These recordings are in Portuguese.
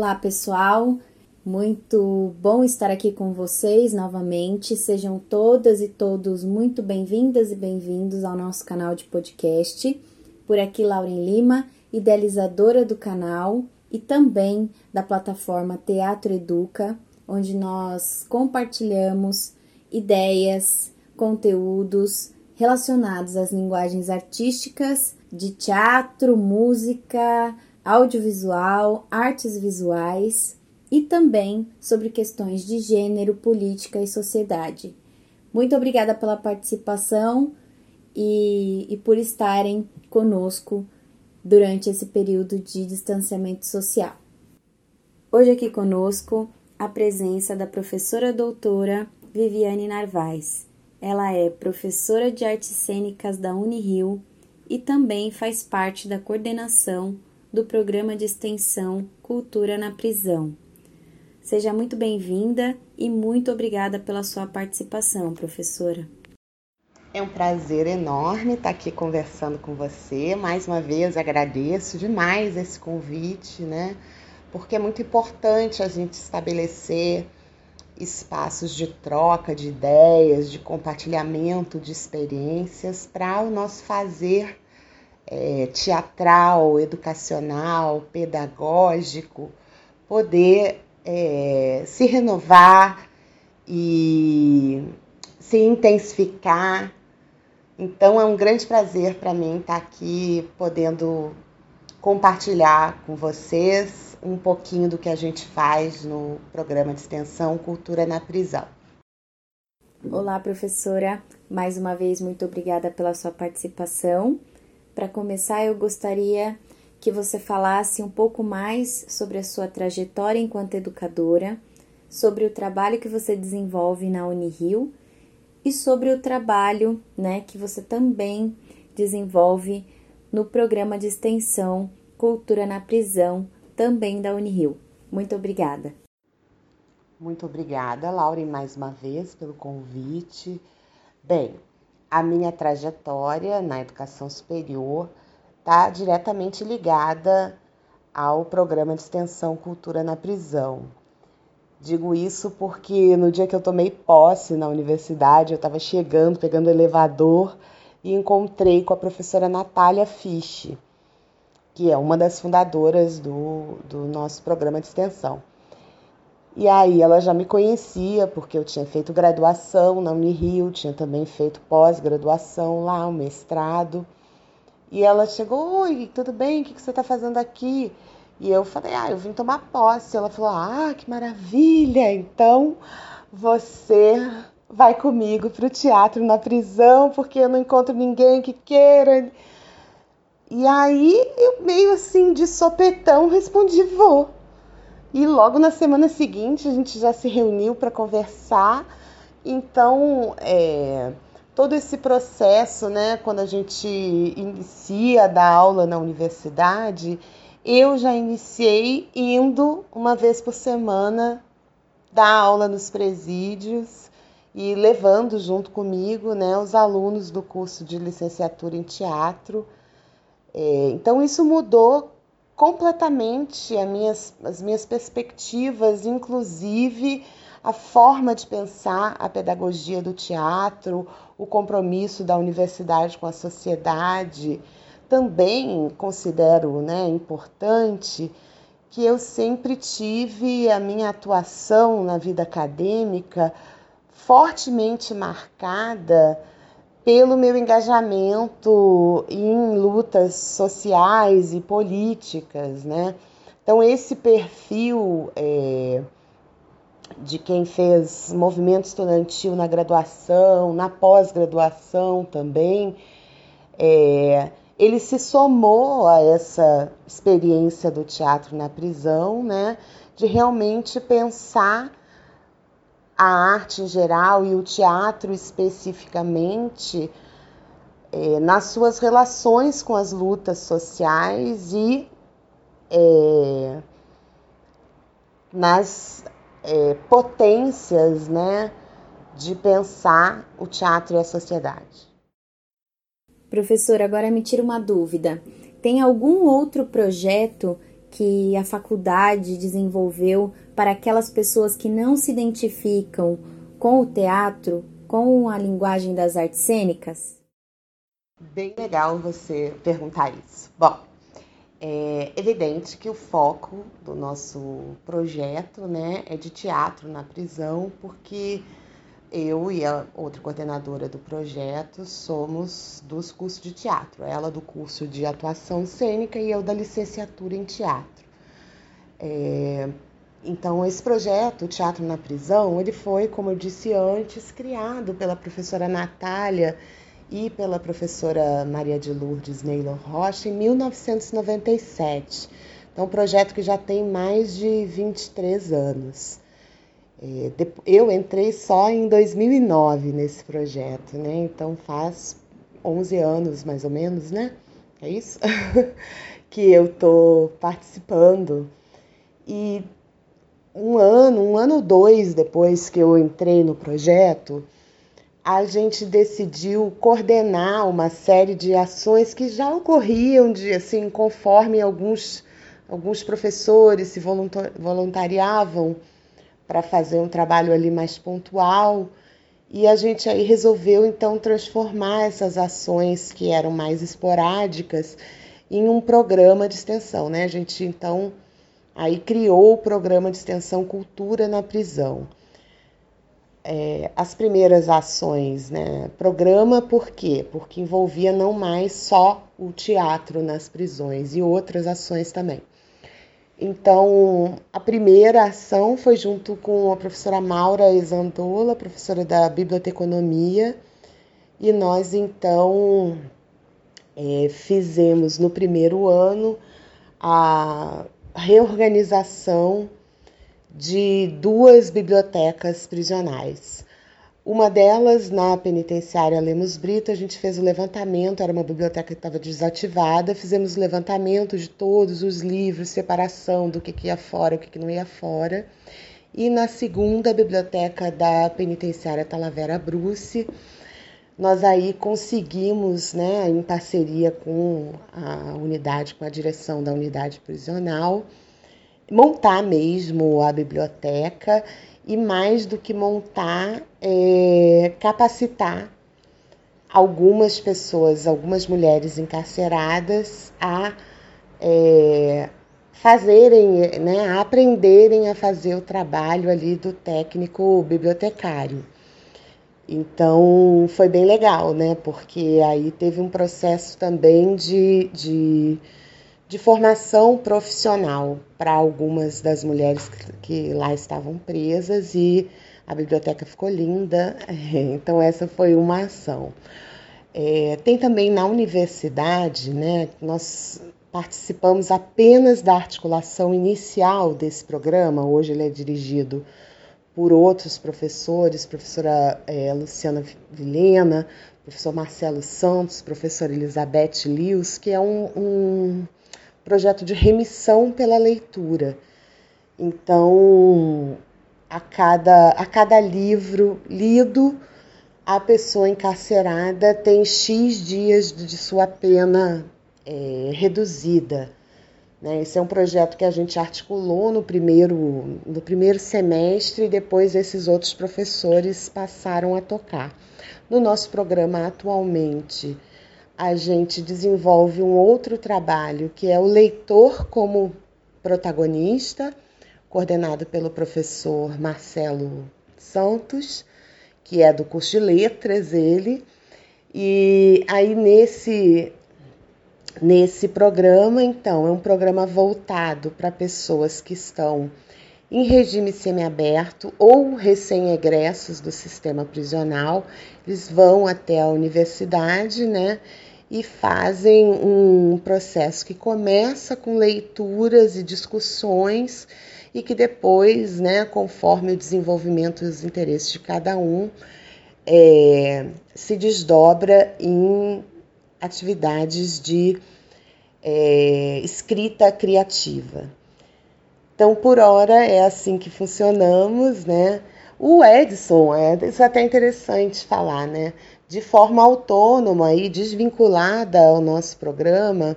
Olá, pessoal. Muito bom estar aqui com vocês novamente. Sejam todas e todos muito bem-vindas e bem-vindos ao nosso canal de podcast. Por aqui, Lauren Lima, idealizadora do canal e também da plataforma Teatro Educa, onde nós compartilhamos ideias, conteúdos relacionados às linguagens artísticas de teatro, música, audiovisual, artes visuais e também sobre questões de gênero, política e sociedade. Muito obrigada pela participação e, e por estarem conosco durante esse período de distanciamento social. Hoje aqui conosco a presença da professora doutora Viviane Narvaez. Ela é professora de artes cênicas da Unirio e também faz parte da coordenação do programa de extensão Cultura na Prisão. Seja muito bem-vinda e muito obrigada pela sua participação, professora. É um prazer enorme estar aqui conversando com você. Mais uma vez agradeço demais esse convite, né? Porque é muito importante a gente estabelecer espaços de troca de ideias, de compartilhamento de experiências para o nosso fazer é, teatral, educacional, pedagógico, poder é, se renovar e se intensificar. Então é um grande prazer para mim estar aqui podendo compartilhar com vocês um pouquinho do que a gente faz no programa de extensão Cultura na Prisão. Olá, professora. Mais uma vez, muito obrigada pela sua participação. Para começar, eu gostaria que você falasse um pouco mais sobre a sua trajetória enquanto educadora, sobre o trabalho que você desenvolve na Unirio e sobre o trabalho, né, que você também desenvolve no programa de extensão Cultura na Prisão, também da Unirio. Muito obrigada. Muito obrigada, Laura, mais uma vez pelo convite. Bem, a minha trajetória na educação superior está diretamente ligada ao programa de extensão Cultura na Prisão. Digo isso porque no dia que eu tomei posse na universidade, eu estava chegando, pegando o elevador e encontrei com a professora Natália Fisch, que é uma das fundadoras do, do nosso programa de extensão. E aí ela já me conhecia, porque eu tinha feito graduação na Unirio, tinha também feito pós-graduação lá, um mestrado. E ela chegou, oi, tudo bem? O que você está fazendo aqui? E eu falei, ah, eu vim tomar posse. Ela falou, ah, que maravilha! Então você vai comigo para o teatro na prisão, porque eu não encontro ninguém que queira. E aí eu meio assim de sopetão respondi, vou. E logo na semana seguinte a gente já se reuniu para conversar. Então, é, todo esse processo, né, quando a gente inicia a dar aula na universidade, eu já iniciei indo uma vez por semana dar aula nos presídios e levando junto comigo né, os alunos do curso de licenciatura em teatro. É, então, isso mudou completamente as minhas, as minhas perspectivas, inclusive a forma de pensar a pedagogia do teatro, o compromisso da universidade com a sociedade. Também considero né, importante que eu sempre tive a minha atuação na vida acadêmica fortemente marcada pelo meu engajamento em lutas sociais e políticas, né? Então esse perfil é, de quem fez movimento estudantil na graduação, na pós-graduação também, é, ele se somou a essa experiência do teatro na prisão, né? De realmente pensar a arte em geral e o teatro especificamente é, nas suas relações com as lutas sociais e é, nas é, potências né, de pensar o teatro e a sociedade. Professor, agora me tira uma dúvida. Tem algum outro projeto que a faculdade desenvolveu para aquelas pessoas que não se identificam com o teatro, com a linguagem das artes cênicas? Bem legal você perguntar isso. Bom, é evidente que o foco do nosso projeto né, é de teatro na prisão, porque eu e a outra coordenadora do projeto somos dos cursos de teatro. Ela do curso de atuação cênica e eu da licenciatura em teatro. É, então, esse projeto, o Teatro na Prisão, ele foi, como eu disse antes, criado pela professora Natália e pela professora Maria de Lourdes Neylor Rocha em 1997. Então, um projeto que já tem mais de 23 anos. É, eu entrei só em 2009 nesse projeto, né? Então faz 11 anos mais ou menos, né? É isso? que eu tô participando. E um ano, um ano dois depois que eu entrei no projeto, a gente decidiu coordenar uma série de ações que já ocorriam de assim, conforme alguns alguns professores se voluntariavam para fazer um trabalho ali mais pontual. E a gente aí resolveu então transformar essas ações que eram mais esporádicas em um programa de extensão, né? A gente então aí criou o programa de extensão Cultura na Prisão. É, as primeiras ações, né? Programa por quê? Porque envolvia não mais só o teatro nas prisões e outras ações também. Então, a primeira ação foi junto com a professora Maura Exandola, professora da Biblioteconomia, e nós então é, fizemos no primeiro ano a reorganização de duas bibliotecas prisionais. Uma delas, na penitenciária Lemos Brito, a gente fez o levantamento, era uma biblioteca que estava desativada, fizemos o levantamento de todos os livros, separação do que, que ia fora, o que, que não ia fora. E na segunda biblioteca da penitenciária Talavera Bruce, nós aí conseguimos, né, em parceria com a unidade, com a direção da unidade prisional, montar mesmo a biblioteca e mais do que montar, é, capacitar algumas pessoas, algumas mulheres encarceradas a é, fazerem, né, a aprenderem a fazer o trabalho ali do técnico bibliotecário. Então foi bem legal, né? Porque aí teve um processo também de, de de formação profissional para algumas das mulheres que, que lá estavam presas e a biblioteca ficou linda. Então, essa foi uma ação. É, tem também na universidade, né? Nós participamos apenas da articulação inicial desse programa. Hoje ele é dirigido por outros professores, professora é, Luciana Vilena, professor Marcelo Santos, professora Elizabeth Lius, que é um, um projeto de remissão pela leitura. Então, a cada, a cada livro lido, a pessoa encarcerada tem X dias de sua pena é, reduzida. Né? Esse é um projeto que a gente articulou no primeiro, no primeiro semestre e depois esses outros professores passaram a tocar. No nosso programa atualmente, a gente desenvolve um outro trabalho que é o leitor como protagonista, coordenado pelo professor Marcelo Santos, que é do curso de letras ele. E aí nesse nesse programa, então, é um programa voltado para pessoas que estão em regime semiaberto ou recém-egressos do sistema prisional. Eles vão até a universidade, né? e fazem um processo que começa com leituras e discussões e que depois, né, conforme o desenvolvimento e os interesses de cada um, é, se desdobra em atividades de é, escrita criativa. Então, por hora, é assim que funcionamos, né? O Edson, é, isso é até interessante falar, né? de forma autônoma e desvinculada ao nosso programa,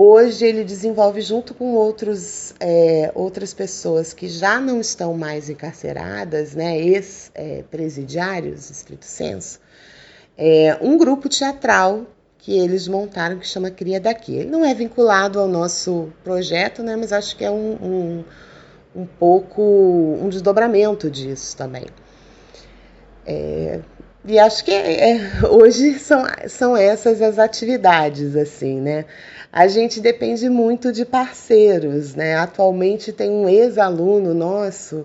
Hoje ele desenvolve junto com outros, é, outras pessoas que já não estão mais encarceradas, né, ex-presidiários, estrito senso, é, um grupo teatral que eles montaram que chama Cria Daqui. Ele não é vinculado ao nosso projeto, né, mas acho que é um, um, um pouco um desdobramento disso também. É, e acho que é, hoje são, são essas as atividades, assim, né? A gente depende muito de parceiros, né? Atualmente tem um ex-aluno nosso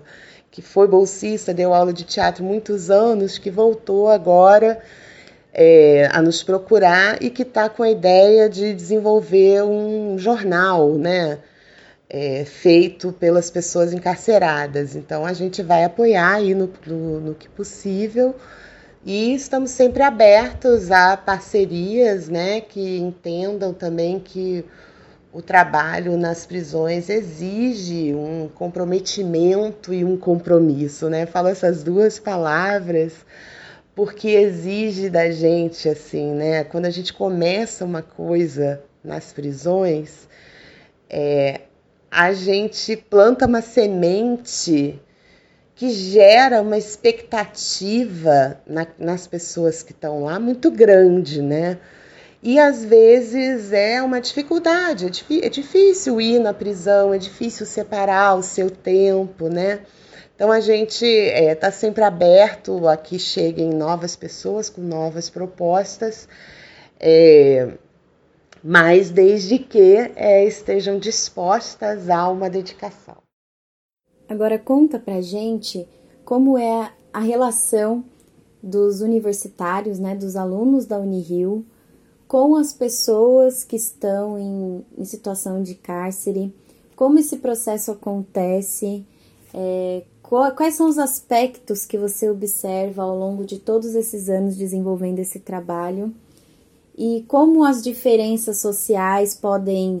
que foi bolsista, deu aula de teatro muitos anos, que voltou agora é, a nos procurar e que está com a ideia de desenvolver um jornal, né? É, feito pelas pessoas encarceradas. Então a gente vai apoiar aí no, no, no que possível e estamos sempre abertos a parcerias, né, que entendam também que o trabalho nas prisões exige um comprometimento e um compromisso, né? Falo essas duas palavras porque exige da gente assim, né? Quando a gente começa uma coisa nas prisões, é, a gente planta uma semente que gera uma expectativa na, nas pessoas que estão lá muito grande, né? E às vezes é uma dificuldade, é, é difícil ir na prisão, é difícil separar o seu tempo, né? Então a gente está é, tá sempre aberto a que cheguem novas pessoas com novas propostas, é, mas desde que é, estejam dispostas a uma dedicação. Agora conta pra gente como é a relação dos universitários, né, dos alunos da Unirio com as pessoas que estão em, em situação de cárcere, como esse processo acontece, é, Quais são os aspectos que você observa ao longo de todos esses anos desenvolvendo esse trabalho? E como as diferenças sociais podem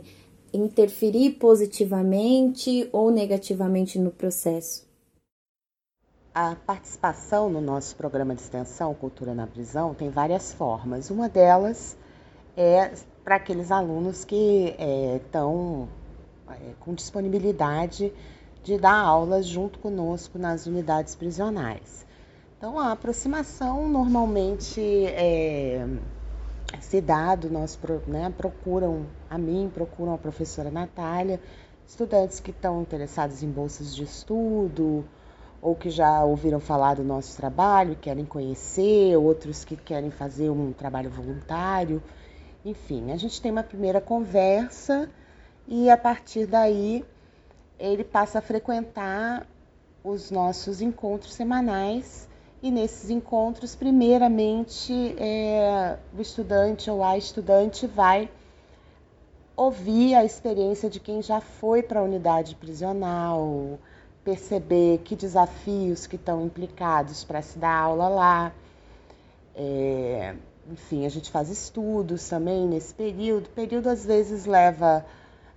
interferir positivamente ou negativamente no processo? A participação no nosso programa de extensão Cultura na Prisão tem várias formas. Uma delas é para aqueles alunos que estão é, é, com disponibilidade de dar aulas junto conosco nas unidades prisionais. Então, a aproximação normalmente é, se dá do nosso, né, procuram a mim, procuram a professora Natália, estudantes que estão interessados em bolsas de estudo, ou que já ouviram falar do nosso trabalho, querem conhecer, outros que querem fazer um trabalho voluntário. Enfim, a gente tem uma primeira conversa e a partir daí ele passa a frequentar os nossos encontros semanais e nesses encontros, primeiramente, é, o estudante ou a estudante vai ouvir a experiência de quem já foi para a unidade prisional, perceber que desafios que estão implicados para se dar aula lá. É, enfim, a gente faz estudos também nesse período. O período às vezes leva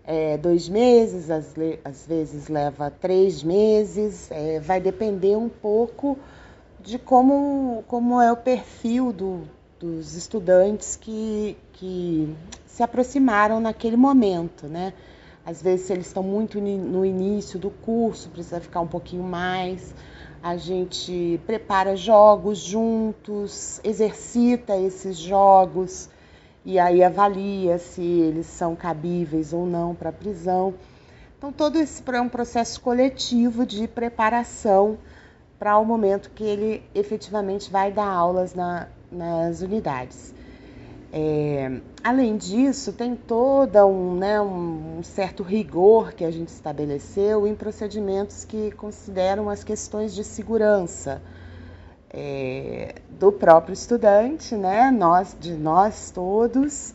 é, dois meses, às, às, vezes leva três meses, é, vai depender um pouco de como, como é o perfil do, dos estudantes que, que se aproximaram naquele momento, né? Às vezes, se eles estão muito no início do curso, precisa ficar um pouquinho mais. A gente prepara jogos juntos, exercita esses jogos, e aí avalia se eles são cabíveis ou não para prisão. Então, todo esse é um processo coletivo de preparação para o momento que ele efetivamente vai dar aulas na, nas unidades. É, além disso, tem todo um, né, um, certo rigor que a gente estabeleceu em procedimentos que consideram as questões de segurança é, do próprio estudante, né, nós, de nós todos,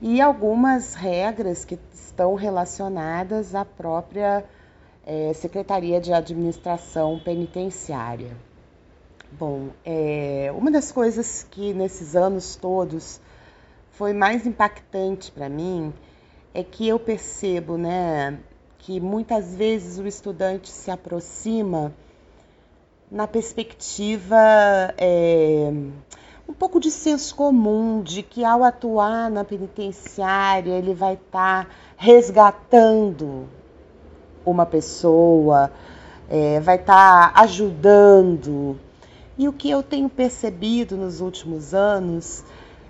e algumas regras que estão relacionadas à própria é, Secretaria de Administração Penitenciária. Bom, é, uma das coisas que nesses anos todos foi mais impactante para mim é que eu percebo, né, que muitas vezes o estudante se aproxima na perspectiva é, um pouco de senso comum de que ao atuar na penitenciária ele vai estar tá resgatando uma pessoa, é, vai estar tá ajudando. E o que eu tenho percebido nos últimos anos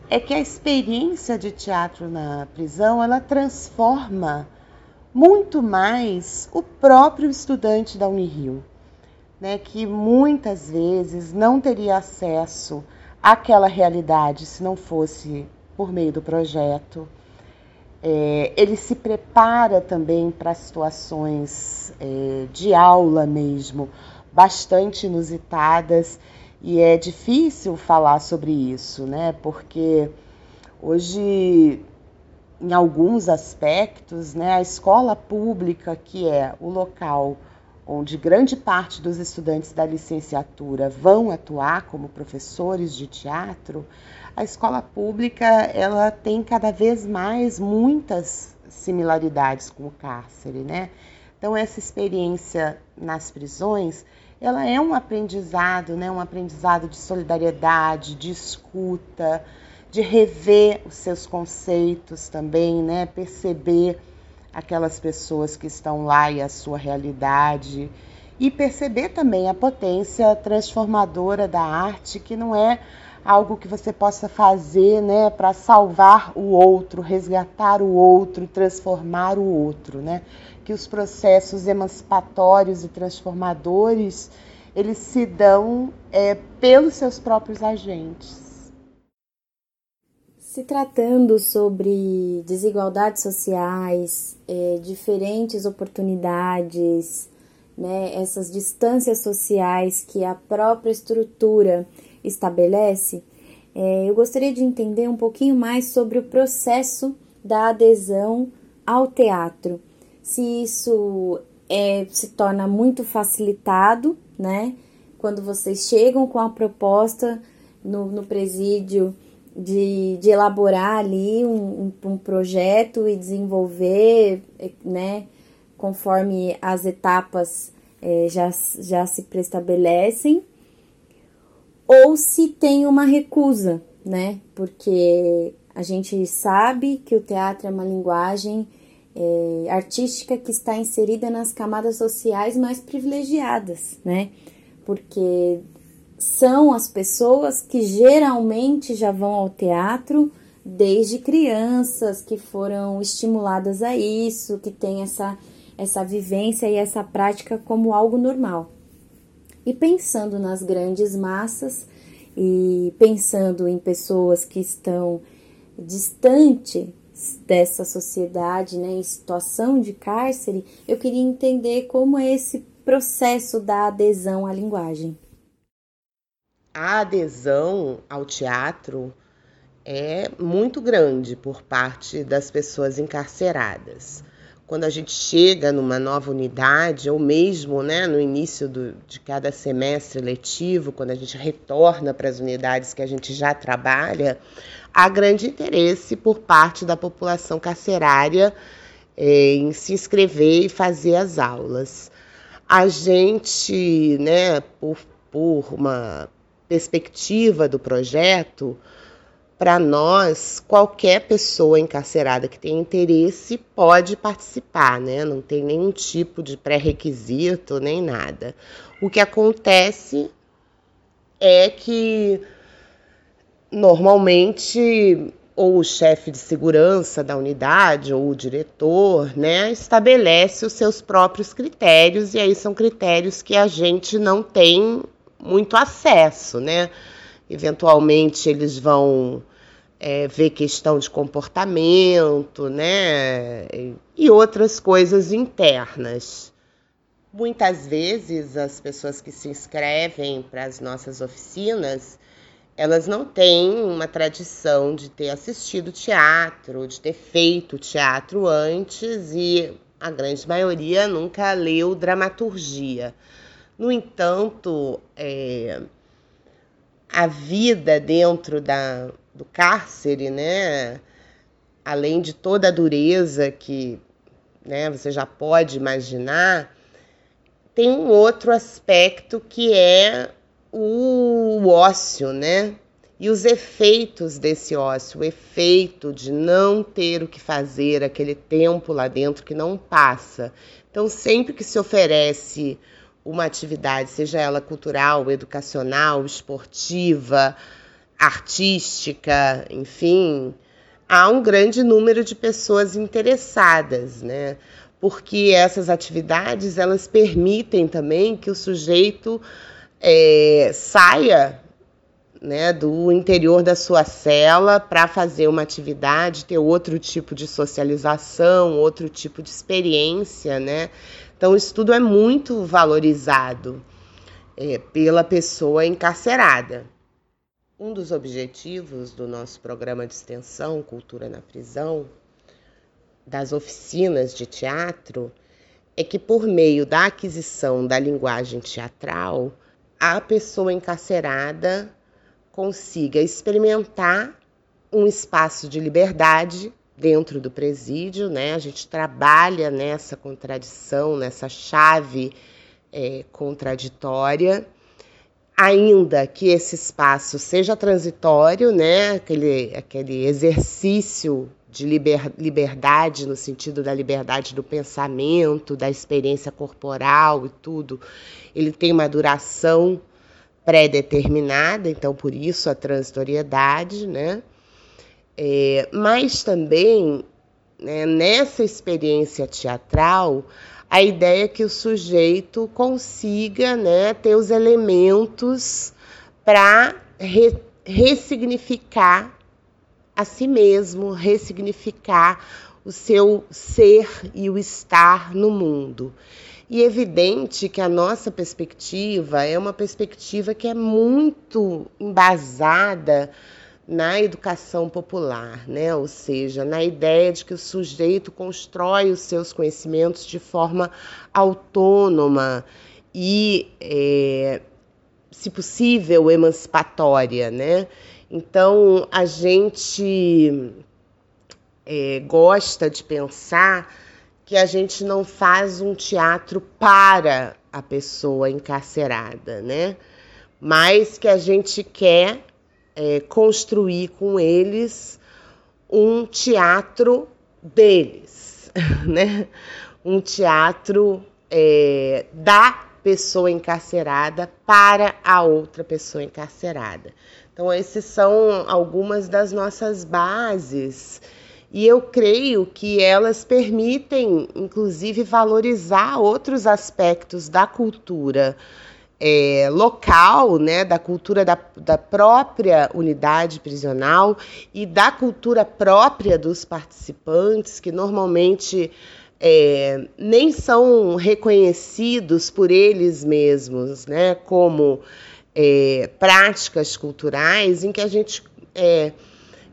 é que a experiência de teatro na prisão ela transforma muito mais o próprio estudante da Unirio, né, que muitas vezes não teria acesso àquela realidade se não fosse por meio do projeto. É, ele se prepara também para situações é, de aula mesmo, bastante inusitadas, e é difícil falar sobre isso, né? Porque hoje, em alguns aspectos, né, a escola pública, que é o local onde grande parte dos estudantes da licenciatura vão atuar como professores de teatro, a escola pública ela tem cada vez mais muitas similaridades com o cárcere, né? Então essa experiência nas prisões, ela é um aprendizado, né? Um aprendizado de solidariedade, de escuta, de rever os seus conceitos também, né? Perceber aquelas pessoas que estão lá e a sua realidade e perceber também a potência transformadora da arte, que não é algo que você possa fazer né, para salvar o outro, resgatar o outro, transformar o outro, né? Que os processos emancipatórios e transformadores eles se dão é, pelos seus próprios agentes. Se tratando sobre desigualdades sociais, é, diferentes oportunidades, né, essas distâncias sociais que a própria estrutura estabelece, é, eu gostaria de entender um pouquinho mais sobre o processo da adesão ao teatro. Se isso é, se torna muito facilitado, né? Quando vocês chegam com a proposta no, no presídio de, de elaborar ali um, um, um projeto e desenvolver, né? Conforme as etapas é, já, já se prestabelecem ou se tem uma recusa, né? Porque a gente sabe que o teatro é uma linguagem é, artística que está inserida nas camadas sociais mais privilegiadas, né? Porque são as pessoas que geralmente já vão ao teatro desde crianças, que foram estimuladas a isso, que têm essa, essa vivência e essa prática como algo normal. E pensando nas grandes massas e pensando em pessoas que estão distante dessa sociedade, né, em situação de cárcere, eu queria entender como é esse processo da adesão à linguagem. A adesão ao teatro é muito grande por parte das pessoas encarceradas quando a gente chega numa nova unidade, ou mesmo né, no início do, de cada semestre letivo, quando a gente retorna para as unidades que a gente já trabalha, há grande interesse por parte da população carcerária é, em se inscrever e fazer as aulas. A gente, né, por, por uma perspectiva do projeto, para nós, qualquer pessoa encarcerada que tenha interesse pode participar, né? Não tem nenhum tipo de pré-requisito nem nada. O que acontece é que normalmente ou o chefe de segurança da unidade ou o diretor, né, estabelece os seus próprios critérios e aí são critérios que a gente não tem muito acesso, né? Eventualmente eles vão é, ver questão de comportamento, né? E outras coisas internas. Muitas vezes as pessoas que se inscrevem para as nossas oficinas, elas não têm uma tradição de ter assistido teatro, de ter feito teatro antes e a grande maioria nunca leu dramaturgia. No entanto, é, a vida dentro da, do cárcere, né? Além de toda a dureza que né, você já pode imaginar, tem um outro aspecto que é o ócio, né? e os efeitos desse ócio, o efeito de não ter o que fazer, aquele tempo lá dentro que não passa. Então, sempre que se oferece uma atividade, seja ela cultural, educacional, esportiva, artística, enfim, há um grande número de pessoas interessadas, né? Porque essas atividades elas permitem também que o sujeito é, saia né, do interior da sua cela para fazer uma atividade, ter outro tipo de socialização, outro tipo de experiência, né? Então, o estudo é muito valorizado é, pela pessoa encarcerada. Um dos objetivos do nosso programa de extensão Cultura na Prisão, das oficinas de teatro, é que por meio da aquisição da linguagem teatral, a pessoa encarcerada consiga experimentar um espaço de liberdade dentro do presídio, né? A gente trabalha nessa contradição, nessa chave é, contraditória, ainda que esse espaço seja transitório, né? Aquele, aquele exercício de liber, liberdade no sentido da liberdade do pensamento, da experiência corporal e tudo, ele tem uma duração pré-determinada, então por isso a transitoriedade, né? É, mas também né, nessa experiência teatral, a ideia é que o sujeito consiga né, ter os elementos para re, ressignificar a si mesmo, ressignificar o seu ser e o estar no mundo. E é evidente que a nossa perspectiva é uma perspectiva que é muito embasada na educação popular, né? ou seja, na ideia de que o sujeito constrói os seus conhecimentos de forma autônoma e, é, se possível, emancipatória. Né? Então, a gente é, gosta de pensar que a gente não faz um teatro para a pessoa encarcerada, né? Mas que a gente quer é, construir com eles um teatro deles, né? Um teatro é, da pessoa encarcerada para a outra pessoa encarcerada. Então, esses são algumas das nossas bases e eu creio que elas permitem, inclusive, valorizar outros aspectos da cultura é, local, né, da cultura da, da própria unidade prisional e da cultura própria dos participantes, que normalmente é, nem são reconhecidos por eles mesmos, né, como é, práticas culturais em que a gente é,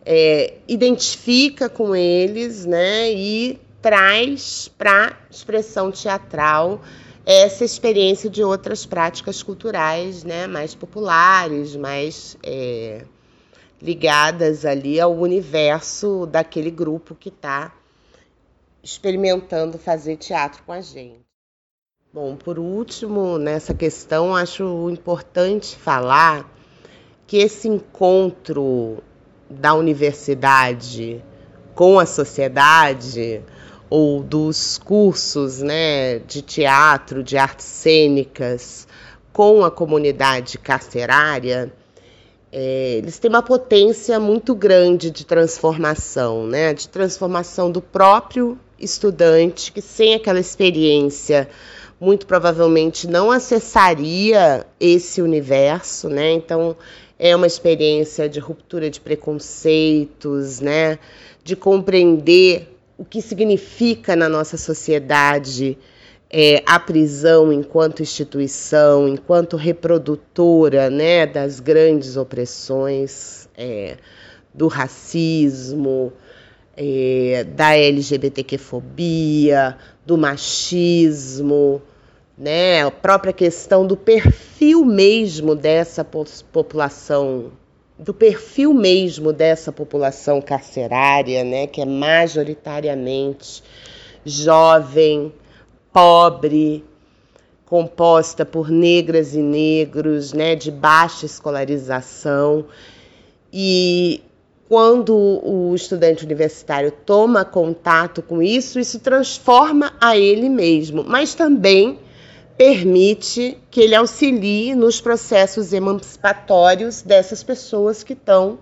é, identifica com eles né, e traz para expressão teatral essa experiência de outras práticas culturais né, mais populares, mais é, ligadas ali ao universo daquele grupo que está experimentando fazer teatro com a gente. Bom, por último, nessa questão, acho importante falar que esse encontro da universidade com a sociedade ou dos cursos né, de teatro, de artes cênicas com a comunidade carcerária, é, eles têm uma potência muito grande de transformação, né, de transformação do próprio estudante que sem aquela experiência muito provavelmente não acessaria esse universo, né? Então é uma experiência de ruptura de preconceitos, né? De compreender o que significa na nossa sociedade é, a prisão enquanto instituição, enquanto reprodutora, né? Das grandes opressões é, do racismo, é, da LGBTQ-fobia, do machismo, né? A própria questão do perfil mesmo dessa população, do perfil mesmo dessa população carcerária, né? Que é majoritariamente jovem, pobre, composta por negras e negros, né? De baixa escolarização E quando o estudante universitário toma contato com isso, isso transforma a ele mesmo, mas também permite que ele auxilie nos processos emancipatórios dessas pessoas que estão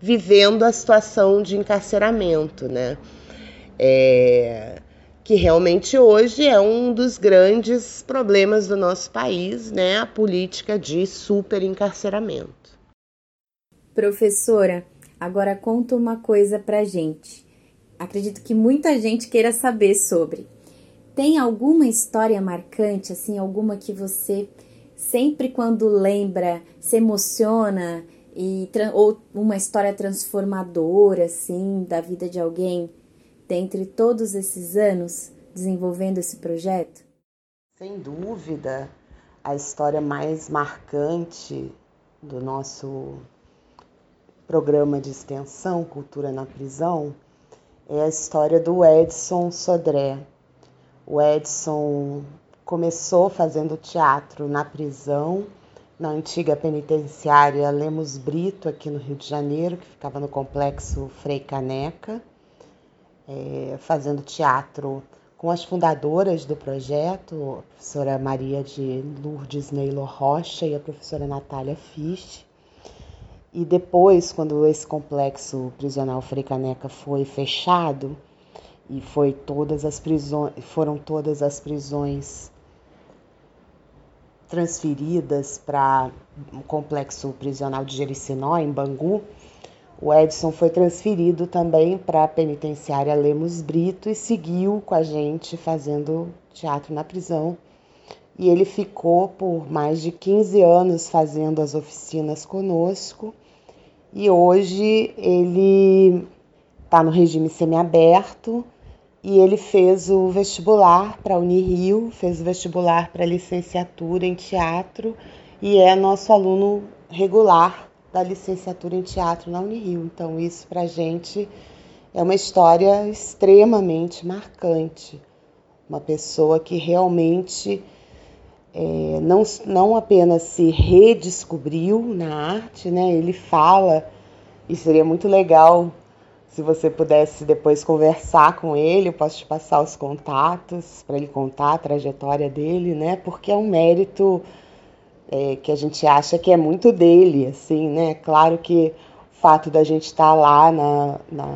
vivendo a situação de encarceramento, né? É, que realmente hoje é um dos grandes problemas do nosso país, né? A política de superencarceramento. Professora, agora conta uma coisa pra gente. Acredito que muita gente queira saber sobre. Tem alguma história marcante, assim, alguma que você sempre quando lembra se emociona e ou uma história transformadora, assim, da vida de alguém, dentre todos esses anos desenvolvendo esse projeto? Sem dúvida, a história mais marcante do nosso programa de extensão Cultura na Prisão é a história do Edson Sodré. O Edson começou fazendo teatro na prisão, na antiga penitenciária Lemos Brito, aqui no Rio de Janeiro, que ficava no complexo Frei Caneca, é, fazendo teatro com as fundadoras do projeto, a professora Maria de Lourdes Neylor Rocha e a professora Natália Fisch. E depois, quando esse complexo prisional Frei Caneca foi fechado, e foi todas as prisões, foram todas as prisões transferidas para o complexo prisional de Jericinó, em Bangu, o Edson foi transferido também para a penitenciária Lemos Brito e seguiu com a gente fazendo teatro na prisão. E ele ficou por mais de 15 anos fazendo as oficinas conosco. E hoje ele está no regime semiaberto e ele fez o vestibular para a Unirio, fez o vestibular para licenciatura em teatro e é nosso aluno regular da licenciatura em teatro na Unirio. Então, isso para a gente é uma história extremamente marcante. Uma pessoa que realmente é, não, não apenas se redescobriu na arte, né? ele fala, e seria muito legal se você pudesse depois conversar com ele, eu posso te passar os contatos para ele contar a trajetória dele, né? Porque é um mérito é, que a gente acha que é muito dele, assim, né? Claro que o fato da gente estar lá na, na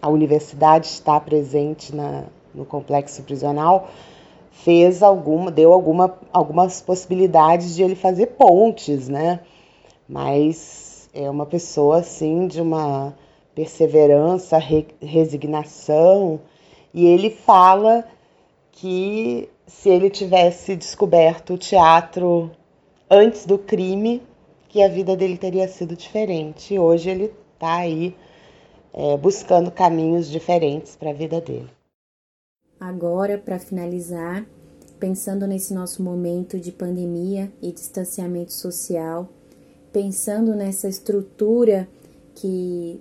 a universidade estar presente na, no complexo prisional fez alguma, deu alguma, algumas possibilidades de ele fazer pontes, né? Mas é uma pessoa assim de uma perseverança, re, resignação, e ele fala que se ele tivesse descoberto o teatro antes do crime, que a vida dele teria sido diferente. E hoje ele está aí é, buscando caminhos diferentes para a vida dele. Agora, para finalizar, pensando nesse nosso momento de pandemia e distanciamento social, pensando nessa estrutura que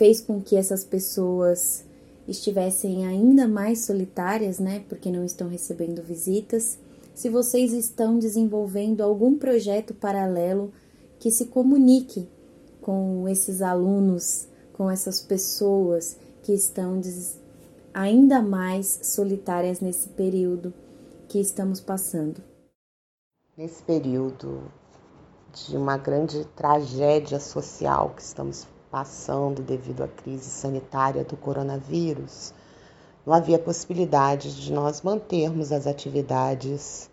fez com que essas pessoas estivessem ainda mais solitárias, né? Porque não estão recebendo visitas. Se vocês estão desenvolvendo algum projeto paralelo que se comunique com esses alunos, com essas pessoas que estão ainda mais solitárias nesse período que estamos passando. Nesse período de uma grande tragédia social que estamos passando devido à crise sanitária do coronavírus, não havia possibilidade de nós mantermos as atividades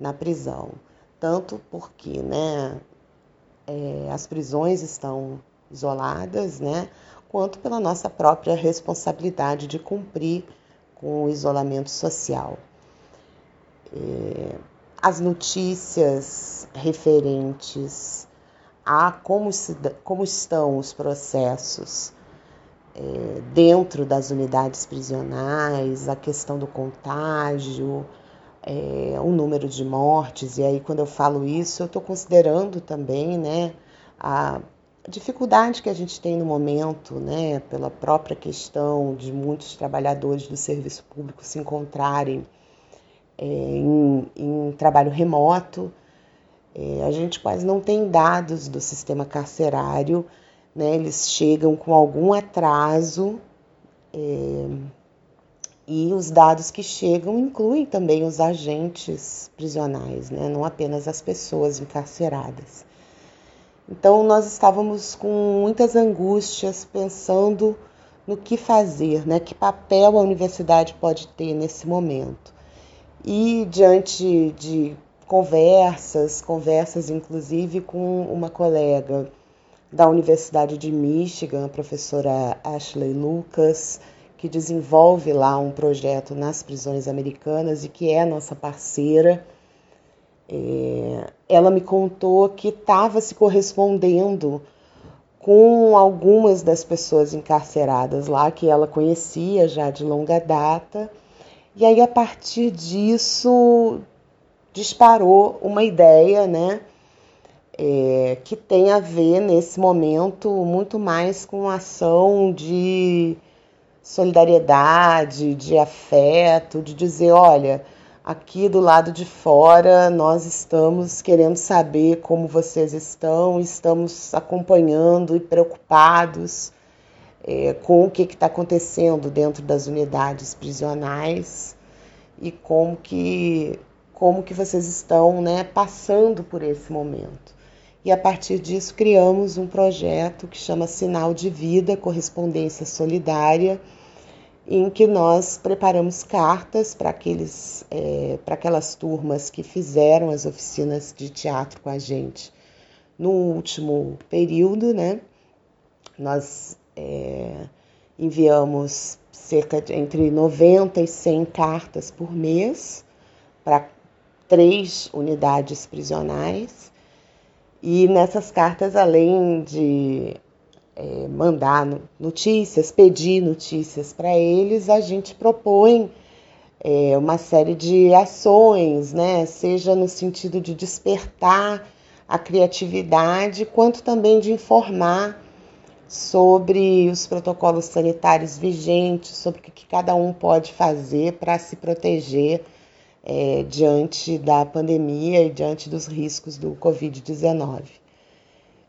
na prisão. Tanto porque né, é, as prisões estão isoladas, né, quanto pela nossa própria responsabilidade de cumprir com o isolamento social. É, as notícias referentes a como, se, como estão os processos é, dentro das unidades prisionais, a questão do contágio, é, o número de mortes. E aí, quando eu falo isso, eu estou considerando também né, a dificuldade que a gente tem no momento, né, pela própria questão de muitos trabalhadores do serviço público se encontrarem é, em, em trabalho remoto É, a gente quase não tem dados do sistema carcerário, né? eles chegam com algum atraso. É, e os dados que chegam incluem também os agentes prisionais, né? não apenas as pessoas encarceradas. Então, nós estávamos com muitas angústias pensando no que fazer, né? que papel a universidade pode ter nesse momento. E diante de conversas, conversas inclusive com uma colega da Universidade de Michigan, a professora Ashley Lucas, que desenvolve lá um projeto nas prisões americanas e que é nossa parceira. É, ela me contou que estava se correspondendo com algumas das pessoas encarceradas lá que ela conhecia já de longa data. E aí, a partir disso, disparou uma ideia, né? É, que tem a ver nesse momento muito mais com ação de solidariedade, de afeto, de dizer, olha, aqui do lado de fora nós estamos querendo saber como vocês estão, estamos acompanhando e preocupados é, com o que está acontecendo dentro das unidades prisionais e como que como que vocês estão né, passando por esse momento. E a partir disso criamos um projeto que chama Sinal de Vida Correspondência Solidária, em que nós preparamos cartas para aqueles é, para aquelas turmas que fizeram as oficinas de teatro com a gente no último período, né? Nós é, enviamos cerca de entre 90 e 100 cartas por mês para três unidades prisionais. E nessas cartas, além de é, mandar notícias, pedir notícias para eles, a gente propõe é, uma série de ações, né? seja no sentido de despertar a criatividade, quanto também de informar sobre os protocolos sanitários vigentes, sobre o que cada um pode fazer para se proteger é, diante da pandemia e diante dos riscos do Covid-19.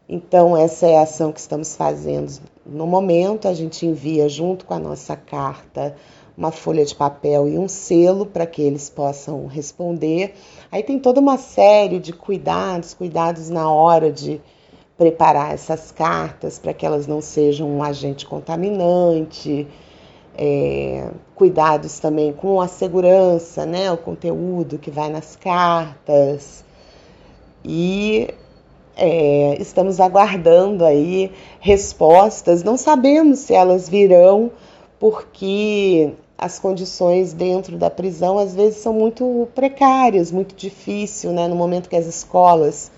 Então, essa é a ação que estamos fazendo no momento. A gente envia, junto com a nossa carta, uma folha de papel e um selo para que eles possam responder. Aí tem toda uma série de cuidados, cuidados na hora de preparar essas cartas para que elas não sejam um agente contaminante, é, cuidados também com a segurança, né, o conteúdo que vai nas cartas. E é, estamos aguardando aí respostas. Não sabemos se elas virão, porque as condições dentro da prisão às vezes são muito precárias, muito difícil, né? No momento que as escolas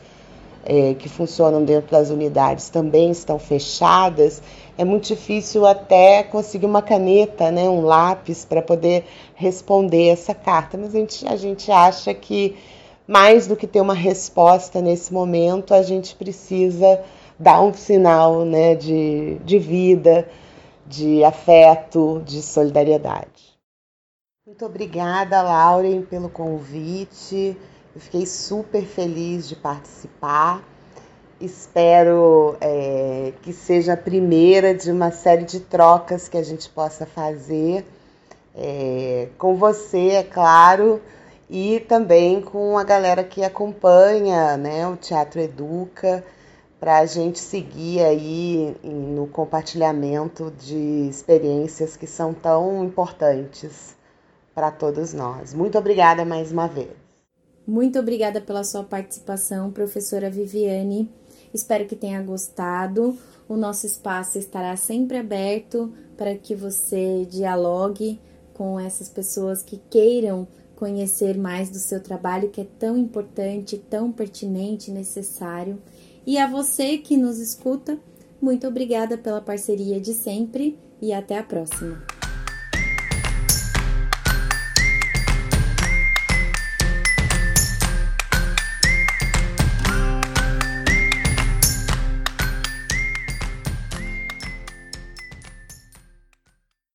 é, que funcionam dentro das unidades também estão fechadas, é muito difícil até conseguir uma caneta, né, um lápis para poder responder essa carta. Mas a gente, a gente acha que mais do que ter uma resposta nesse momento, a gente precisa dar um sinal né, de, de vida, de afeto, de solidariedade. Muito obrigada, Lauren, pelo convite. Eu fiquei super feliz de participar. Espero é, que seja a primeira de uma série de trocas que a gente possa fazer é, com você, é claro e também com a galera que acompanha né, o Teatro Educa, para a gente seguir aí no compartilhamento de experiências que são tão importantes para todos nós. Muito obrigada mais uma vez. Muito obrigada pela sua participação, professora Viviane. Espero que tenha gostado. O nosso espaço estará sempre aberto para que você dialogue com essas pessoas que queiram conhecer mais do seu trabalho que é tão importante, tão pertinente necessário. E a você que nos escuta, muito obrigada pela parceria de sempre e até a próxima.